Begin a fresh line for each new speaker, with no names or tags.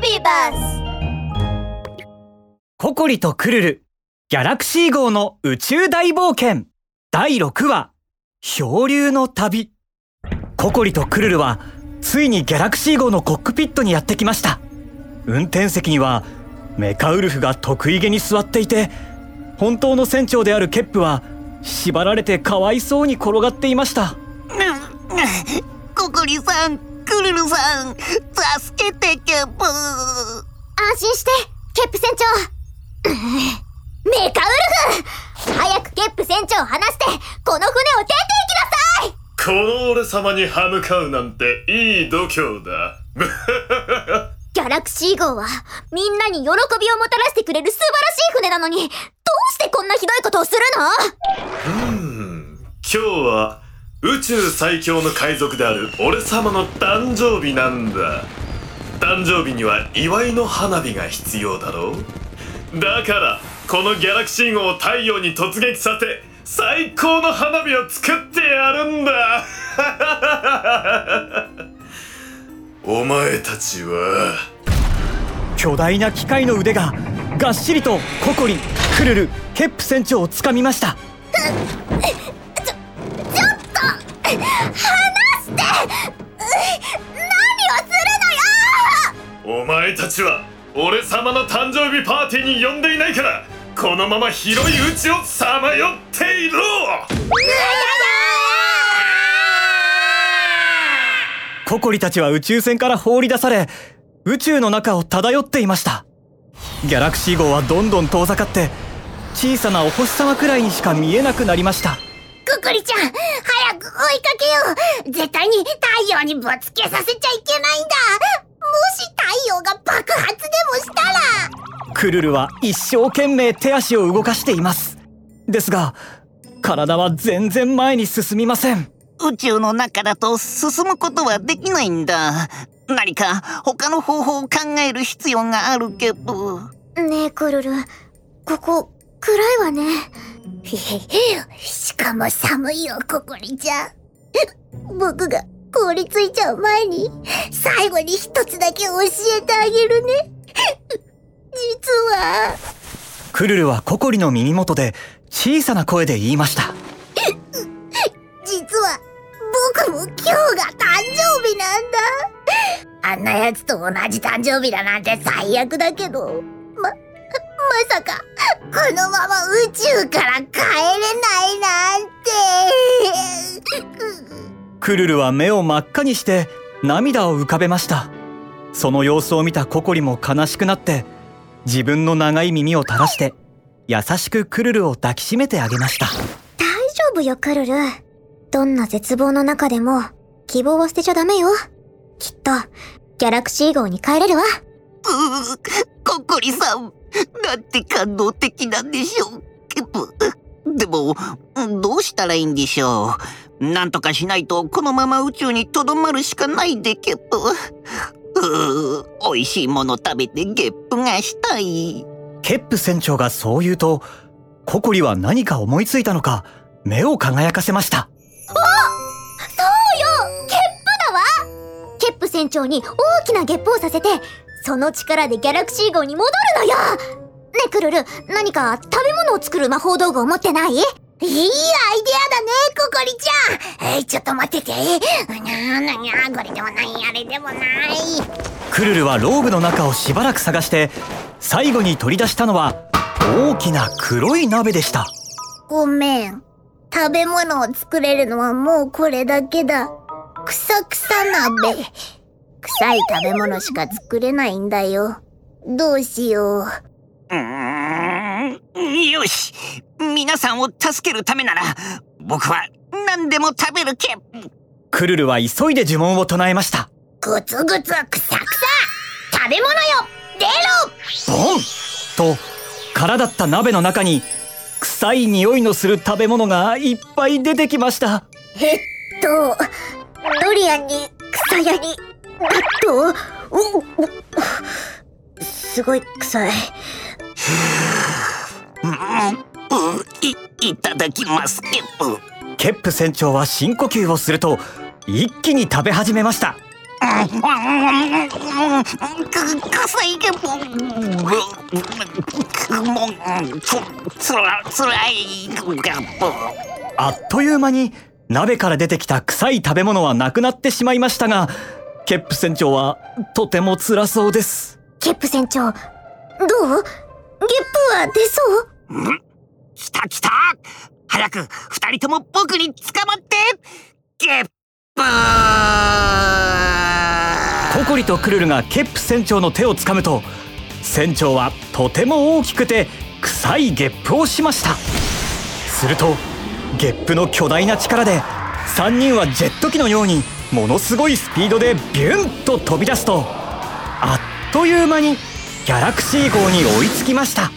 ビーバス
ココリとクルル、ギャラクシー号の宇宙大冒険、第6話、漂流の旅。ココリとクルルは、ついにギャラクシー号のコックピットにやってきました。運転席には、メカウルフが得意げに座っていて、本当の船長であるケップは、縛られてかわいそうに転がっていました。
ココリさん、クルルさん、助けてケップ。
安心してケップ船長。メカウルフ早くケップ船長を離してこの船を出て行きなさい。
この俺様に歯向かうなんていい度胸だ。
ギャラクシー号はみんなに喜びをもたらしてくれる素晴らしい船なのにどうしてこんなひどいことをするの？
うん。今日は宇宙最強の海賊である俺様の誕生日なんだ。誕生日には祝いの花火が必要だろう。だからこのギャラクシー号を太陽に突撃させ最高の花火を作ってやるんだ。お前たちは
巨大な機械の腕ががっしりとココリクルルケップ船長をつかみました。
お前たちは俺様の誕生日パーティーに呼んでいないからこのまま広い宇宙をさまよっていろ。
ココリたちは宇宙船から放り出され宇宙の中を漂っていました。ギャラクシー号はどんどん遠ざかって小さなお星様くらいにしか見えなくなりました。
ククリちゃん早く追いかけよう。絶対に太陽にぶつけさせちゃいけないんだ。もし太陽が爆発でもしたら。
クルルは一生懸命手足を動かしています。ですが体は全然前に進みません。
宇宙の中だと進むことはできないんだ。何か他の方法を考える必要があるケップ。
ねえクルル。ここ暗いわねしかも寒いよココリちゃん僕が凍りついちゃう前に最後に一つだけ教えてあげるね。実は。
クルルはココリの耳元で小さな声で言いました。
実は僕も今日が誕生日なんだ。あんなやつと同じ誕生日だなんて最悪だけどままさかこのまま宇宙から帰れないなんて。
クルルは目を真っ赤にして涙を浮かべました。その様子を見たココリも悲しくなって自分の長い耳を垂らして優しくクルルを抱きしめてあげました。
大丈夫よクルル。どんな絶望の中でも希望は捨てちゃダメよ。きっとギャラクシー号に帰れるわ
ココリさん、なんて感動的なんでしょう、ケップ。でも、どうしたらいいんでしょう。なんとかしないと、このまま宇宙にとどまるしかないで、ケップ。うー、美味しいもの食べてゲップがしたい。
ケップ船長がそう言うとココリは何か思いついたのか目を輝かせました
そうよゲップだわケップ船長に大きなゲップをさせてその力でギャラクシー号に戻るのよ！ねえクルル何か食べ物を作る魔法道具を持ってない？いいアイデアだねココリちゃん！えーちょっと待ってて。うにゃーなにゃーこれでもないあれでもない。
クルルはローブの中をしばらく探して最後に取り出したのは大きな黒い鍋でした。
ごめん。食べ物を作れるのはもうこれだけだ。くさくさ鍋臭い食べ物しか作れないんだよ。どうしよう。
うーん、よし。皆さんを助けるためなら、僕は何でも食べるケップ。
クルルは急いで呪文を唱えました。
グツグツくさくさ食べ物よ。出ろ。
ボン。と空だった鍋の中に臭い匂いのする食べ物がいっぱい出てきました。
えっとドリアンに草屋に納豆おおすごい臭い。
い、いただきます、ケップ。
ケップ船長は深呼吸をすると一気に食べ始めました。
いゲップもうつつらつらいゲップ
あっという間に鍋から出てきた臭い食べ物はなくなってしまいましたがケップ船長はとても辛そうです。
ケップ船長どう？ゲップは出そう？
来た来た。早く二人とも僕に捕まって。ゲップ
ココリとクルルがケップ船長の手をつかむと船長はとても大きくて臭いゲップをしました。するとゲップの巨大な力で3人はジェット機のようにものすごいスピードでビュンと飛び出すとあっという間にギャラクシー号に追いつきました。